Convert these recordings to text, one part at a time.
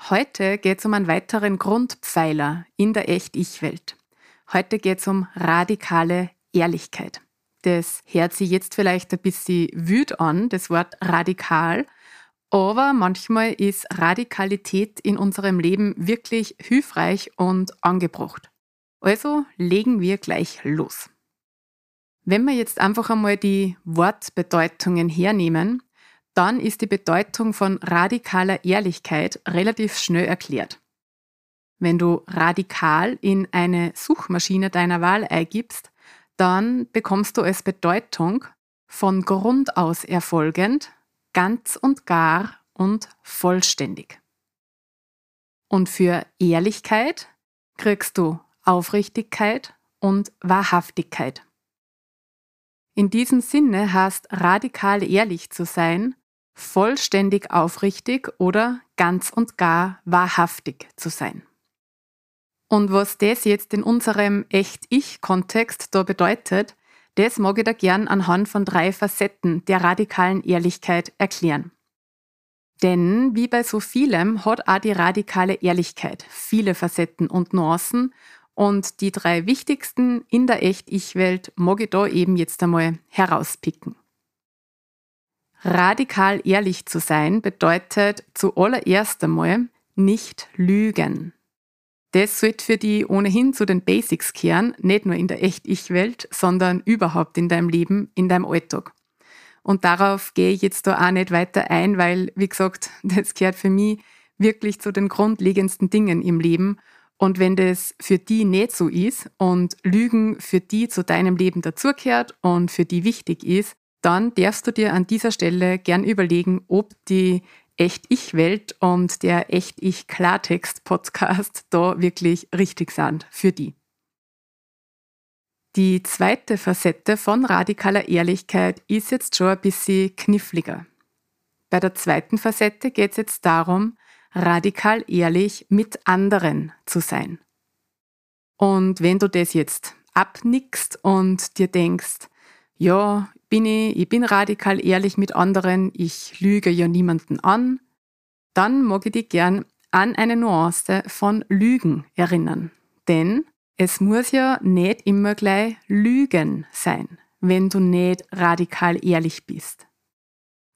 Heute geht es um einen weiteren Grundpfeiler in der Echt-Ich-Welt. Heute geht es um radikale Ehrlichkeit. Das hört sich jetzt vielleicht ein bisschen wüt an, das Wort radikal, aber manchmal ist Radikalität in unserem Leben wirklich hilfreich und angebracht. Also legen wir gleich los. Wenn wir jetzt einfach einmal die Wortbedeutungen hernehmen, dann ist die Bedeutung von radikaler Ehrlichkeit relativ schnell erklärt. Wenn du radikal in eine Suchmaschine deiner Wahl eingibst, dann bekommst du als Bedeutung von Grund aus erfolgend, ganz und gar und vollständig. Und für Ehrlichkeit kriegst du Aufrichtigkeit und Wahrhaftigkeit. In diesem Sinne heißt radikal ehrlich zu sein, vollständig aufrichtig oder ganz und gar wahrhaftig zu sein. Und was das jetzt in unserem Echt-Ich-Kontext da bedeutet, das mag ich da gern anhand von drei Facetten der radikalen Ehrlichkeit erklären. Denn wie bei so vielem hat auch die radikale Ehrlichkeit viele Facetten und Nuancen und die drei wichtigsten in der Echt-Ich-Welt mag ich da eben jetzt einmal herauspicken. Radikal ehrlich zu sein bedeutet zuallererst einmal nicht lügen. Das sollte für die ohnehin zu den Basics kehren, nicht nur in der Echt-Ich-Welt, sondern überhaupt in deinem Leben, in deinem Alltag. Und darauf gehe ich jetzt da auch nicht weiter ein, weil, wie gesagt, das gehört für mich wirklich zu den grundlegendsten Dingen im Leben. Und wenn das für die nicht so ist und Lügen für die zu deinem Leben dazugehört und für die wichtig ist, dann darfst du dir an dieser Stelle gern überlegen, ob die Echt-Ich-Welt und der Echt-Ich-Klartext-Podcast da wirklich richtig sind für die. Die zweite Facette von radikaler Ehrlichkeit ist jetzt schon ein bisschen kniffliger. Bei der zweiten Facette geht es jetzt darum, radikal ehrlich mit anderen zu sein. Und wenn du das jetzt abnickst und dir denkst, ja, bin ich, ich bin radikal ehrlich mit anderen, ich lüge ja niemanden an, dann mag ich dich gern an eine Nuance von Lügen erinnern. Denn es muss ja nicht immer gleich Lügen sein, wenn du nicht radikal ehrlich bist.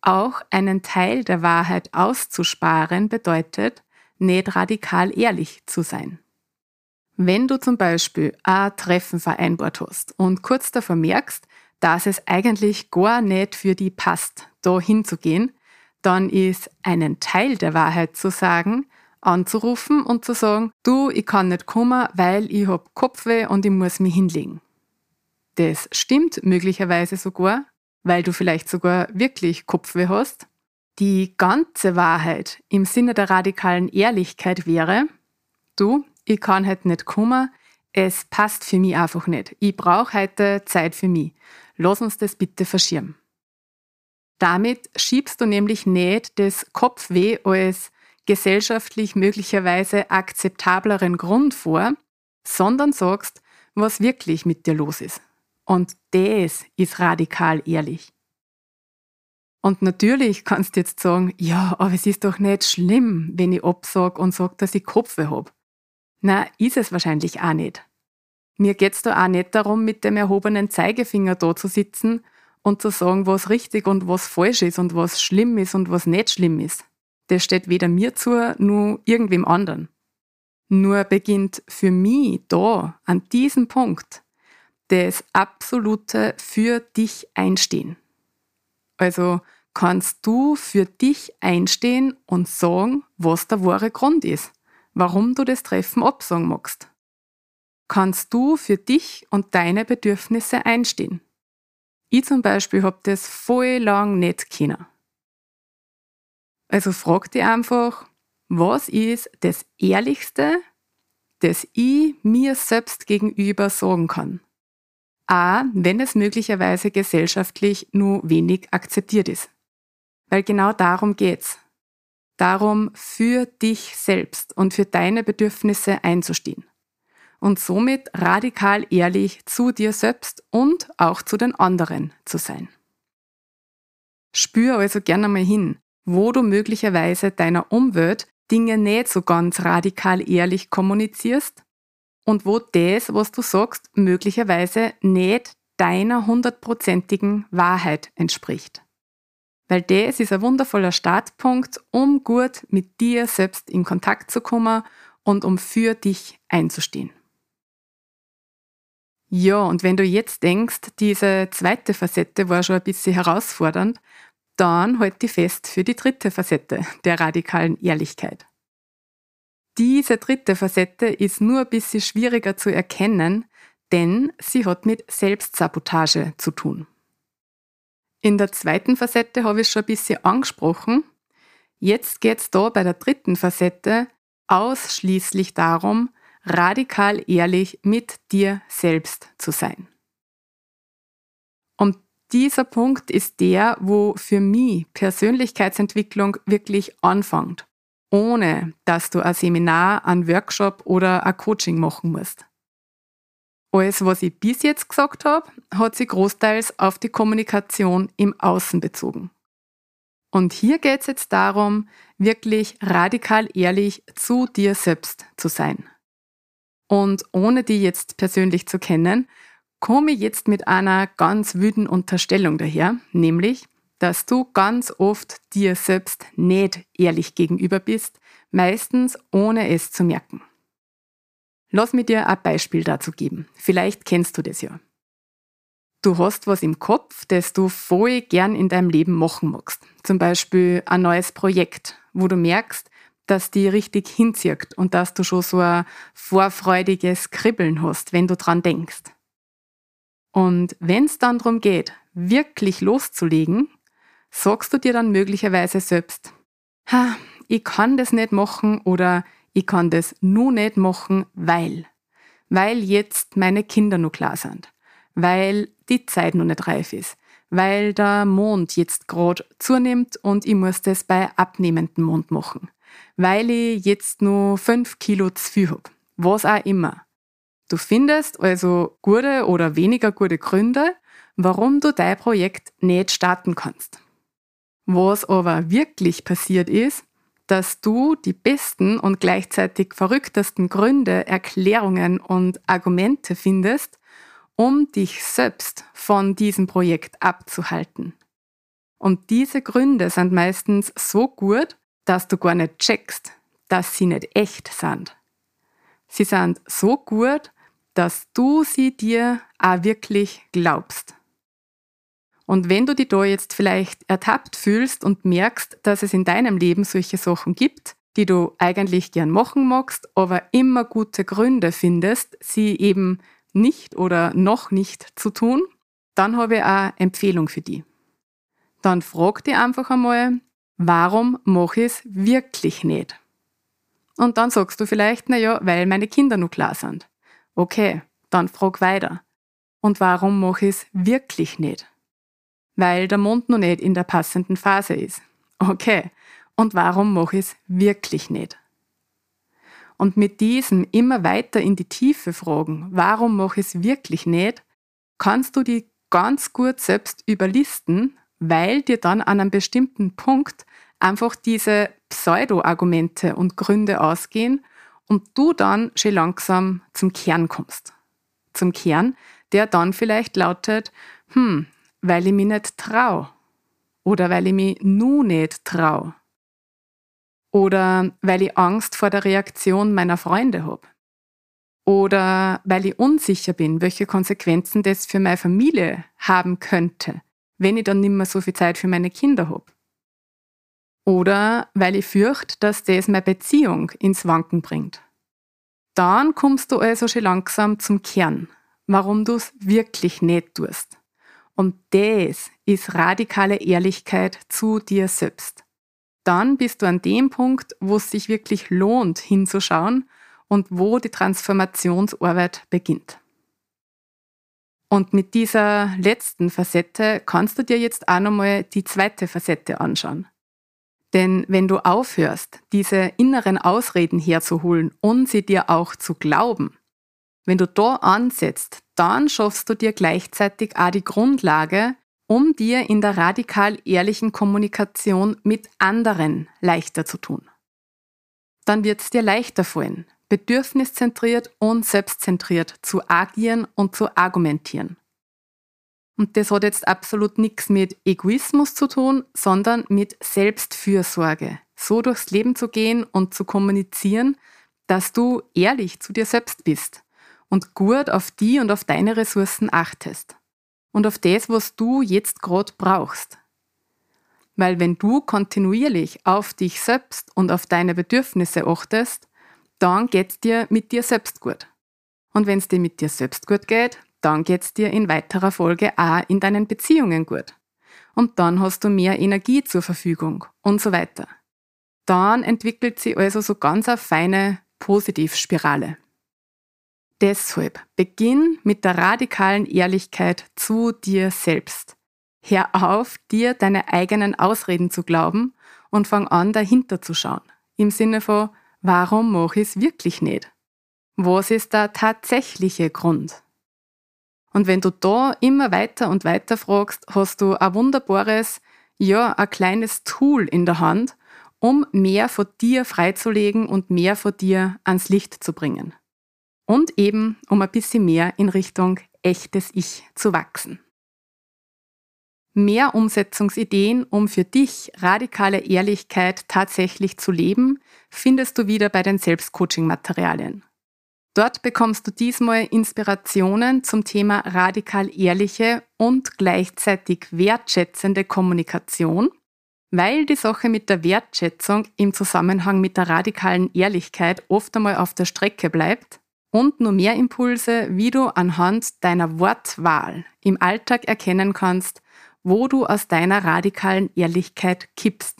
Auch einen Teil der Wahrheit auszusparen bedeutet, nicht radikal ehrlich zu sein. Wenn du zum Beispiel ein Treffen vereinbart hast und kurz davor merkst, dass es eigentlich gar nicht für die passt, da hinzugehen, dann ist einen Teil der Wahrheit zu sagen, anzurufen und zu sagen, du, ich kann nicht kommen, weil ich hab Kopfweh und ich muss mich hinlegen. Das stimmt möglicherweise sogar, weil du vielleicht sogar wirklich Kopfweh hast. Die ganze Wahrheit im Sinne der radikalen Ehrlichkeit wäre, du, ich kann halt nicht kommen, es passt für mich einfach nicht. Ich brauche heute Zeit für mich. Lass uns das bitte verschirmen. Damit schiebst du nämlich nicht das Kopfweh als gesellschaftlich möglicherweise akzeptableren Grund vor, sondern sagst, was wirklich mit dir los ist. Und das ist radikal ehrlich. Und natürlich kannst du jetzt sagen, ja, aber es ist doch nicht schlimm, wenn ich absag und sag, dass ich Kopfweh hab. Na, ist es wahrscheinlich auch nicht. Mir geht's da auch nicht darum, mit dem erhobenen Zeigefinger da zu sitzen und zu sagen, was richtig und was falsch ist und was schlimm ist und was nicht schlimm ist. Das steht weder mir zu, nur irgendwem anderen. Nur beginnt für mich da, an diesem Punkt, das absolute für dich einstehen. Also kannst du für dich einstehen und sagen, was der wahre Grund ist, warum du das Treffen absagen magst. Kannst du für dich und deine Bedürfnisse einstehen. Ich zum Beispiel hab das voll lang nicht können. Also frag dich einfach, was ist das Ehrlichste, das ich mir selbst gegenüber sagen kann? A, wenn es möglicherweise gesellschaftlich nur wenig akzeptiert ist. Weil genau darum geht's. Darum, für dich selbst und für deine Bedürfnisse einzustehen. Und somit radikal ehrlich zu dir selbst und auch zu den anderen zu sein. Spür also gerne mal hin, wo du möglicherweise deiner Umwelt Dinge nicht so ganz radikal ehrlich kommunizierst und wo das, was du sagst, möglicherweise nicht deiner hundertprozentigen Wahrheit entspricht. Weil das ist ein wundervoller Startpunkt, um gut mit dir selbst in Kontakt zu kommen und um für dich einzustehen. Ja, und wenn du jetzt denkst, diese zweite Facette war schon ein bisschen herausfordernd, dann halt die fest für die dritte Facette der radikalen Ehrlichkeit. Diese dritte Facette ist nur ein bisschen schwieriger zu erkennen, denn sie hat mit Selbstsabotage zu tun. In der zweiten Facette habe ich schon ein bisschen angesprochen. Jetzt geht es da bei der dritten Facette ausschließlich darum, radikal ehrlich mit dir selbst zu sein. Und dieser Punkt ist der, wo für mich Persönlichkeitsentwicklung wirklich anfängt ohne dass du ein Seminar, ein Workshop oder ein Coaching machen musst. Alles, was ich bis jetzt gesagt habe, hat sich großteils auf die Kommunikation im Außen bezogen. Und hier geht es jetzt darum, wirklich radikal ehrlich zu dir selbst zu sein. Und ohne die jetzt persönlich zu kennen, komme ich jetzt mit einer ganz wüden Unterstellung daher, nämlich, dass du ganz oft dir selbst nicht ehrlich gegenüber bist, meistens ohne es zu merken. Lass mir dir ein Beispiel dazu geben. Vielleicht kennst du das ja. Du hast was im Kopf, das du voll gern in deinem Leben machen magst. Zum Beispiel ein neues Projekt, wo du merkst, dass die richtig hinzieht und dass du schon so ein vorfreudiges Kribbeln hast, wenn du dran denkst. Und wenn es dann darum geht, wirklich loszulegen, sagst du dir dann möglicherweise selbst, ha, ich kann das nicht machen oder ich kann das nur nicht machen, weil. Weil jetzt meine Kinder noch klar sind. Weil die Zeit noch nicht reif ist. Weil der Mond jetzt gerade zunimmt und ich muss das bei abnehmendem Mond machen. Weil ich jetzt nur fünf Kilo zu viel hab. Was auch immer. Du findest also gute oder weniger gute Gründe, warum du dein Projekt nicht starten kannst. Was aber wirklich passiert ist, dass du die besten und gleichzeitig verrücktesten Gründe, Erklärungen und Argumente findest, um dich selbst von diesem Projekt abzuhalten. Und diese Gründe sind meistens so gut, dass du gar nicht checkst, dass sie nicht echt sind. Sie sind so gut, dass du sie dir auch wirklich glaubst. Und wenn du dich da jetzt vielleicht ertappt fühlst und merkst, dass es in deinem Leben solche Sachen gibt, die du eigentlich gern machen magst, aber immer gute Gründe findest, sie eben nicht oder noch nicht zu tun, dann habe ich eine Empfehlung für dich. Dann frag dich einfach einmal, warum mache ich es wirklich nicht? Und dann sagst du vielleicht, naja, weil meine Kinder noch klar sind. Okay, dann frag weiter. Und warum mache ich es wirklich nicht? Weil der Mond noch nicht in der passenden Phase ist. Okay, und warum mache ich es wirklich nicht? Und mit diesem immer weiter in die Tiefe fragen, warum mache ich es wirklich nicht, kannst du die ganz gut selbst überlisten, weil dir dann an einem bestimmten Punkt einfach diese Pseudo-Argumente und Gründe ausgehen und du dann schon langsam zum Kern kommst. Zum Kern, der dann vielleicht lautet, hm, weil ich mich nicht trau oder weil ich mich nu nicht trau. Oder weil ich Angst vor der Reaktion meiner Freunde habe. Oder weil ich unsicher bin, welche Konsequenzen das für meine Familie haben könnte, wenn ich dann nicht mehr so viel Zeit für meine Kinder habe. Oder weil ich fürchte, dass das meine Beziehung ins Wanken bringt. Dann kommst du also schon langsam zum Kern, warum du es wirklich nicht tust. Und das ist radikale Ehrlichkeit zu dir selbst. Dann bist du an dem Punkt, wo es sich wirklich lohnt, hinzuschauen und wo die Transformationsarbeit beginnt. Und mit dieser letzten Facette kannst du dir jetzt auch nochmal die zweite Facette anschauen. Denn wenn du aufhörst, diese inneren Ausreden herzuholen und sie dir auch zu glauben, wenn du da ansetzt, dann schaffst du dir gleichzeitig auch die Grundlage, um dir in der radikal ehrlichen Kommunikation mit anderen leichter zu tun. Dann wird es dir leichter fallen, bedürfniszentriert und selbstzentriert zu agieren und zu argumentieren. Und das hat jetzt absolut nichts mit Egoismus zu tun, sondern mit Selbstfürsorge. So durchs Leben zu gehen und zu kommunizieren, dass du ehrlich zu dir selbst bist und gut auf die und auf deine Ressourcen achtest. Und auf das, was du jetzt gerade brauchst. Weil wenn du kontinuierlich auf dich selbst und auf deine Bedürfnisse achtest, dann geht's dir mit dir selbst gut. Und wenn es dir mit dir selbst gut geht, dann geht's dir in weiterer Folge auch in deinen Beziehungen gut. Und dann hast du mehr Energie zur Verfügung und so weiter. Dann entwickelt sie also so ganz eine feine Positivspirale. Deshalb beginn mit der radikalen Ehrlichkeit zu dir selbst. Hör auf, dir deine eigenen Ausreden zu glauben und fang an, dahinter zu schauen. Im Sinne von, warum mache ich es wirklich nicht? Was ist der tatsächliche Grund? Und wenn du da immer weiter und weiter fragst, hast du ein wunderbares, ja, ein kleines Tool in der Hand, um mehr von dir freizulegen und mehr von dir ans Licht zu bringen. Und eben, um ein bisschen mehr in Richtung echtes Ich zu wachsen. Mehr Umsetzungsideen, um für dich radikale Ehrlichkeit tatsächlich zu leben, findest du wieder bei den Selbstcoaching-Materialien. Dort bekommst du diesmal Inspirationen zum Thema radikal ehrliche und gleichzeitig wertschätzende Kommunikation, weil die Sache mit der Wertschätzung im Zusammenhang mit der radikalen Ehrlichkeit oft einmal auf der Strecke bleibt und nur mehr Impulse, wie du anhand deiner Wortwahl im Alltag erkennen kannst, wo du aus deiner radikalen Ehrlichkeit kippst.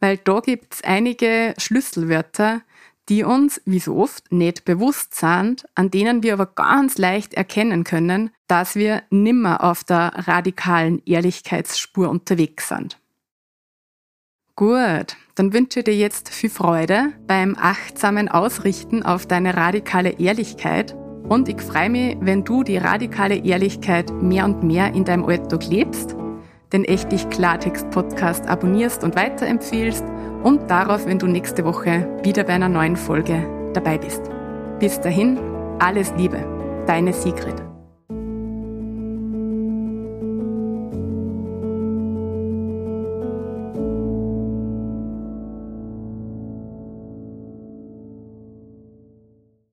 Weil da gibt's einige Schlüsselwörter, die uns, wie so oft, nicht bewusst sind, an denen wir aber ganz leicht erkennen können, dass wir nimmer auf der radikalen Ehrlichkeitsspur unterwegs sind. Gut, dann wünsche dir jetzt viel Freude beim achtsamen Ausrichten auf deine radikale Ehrlichkeit und ich freue mich, wenn du die radikale Ehrlichkeit mehr und mehr in deinem Alltag lebst, den Echtig Klartext Podcast abonnierst und weiterempfiehlst und darauf, wenn du nächste Woche wieder bei einer neuen Folge dabei bist. Bis dahin, alles Liebe, deine Sigrid.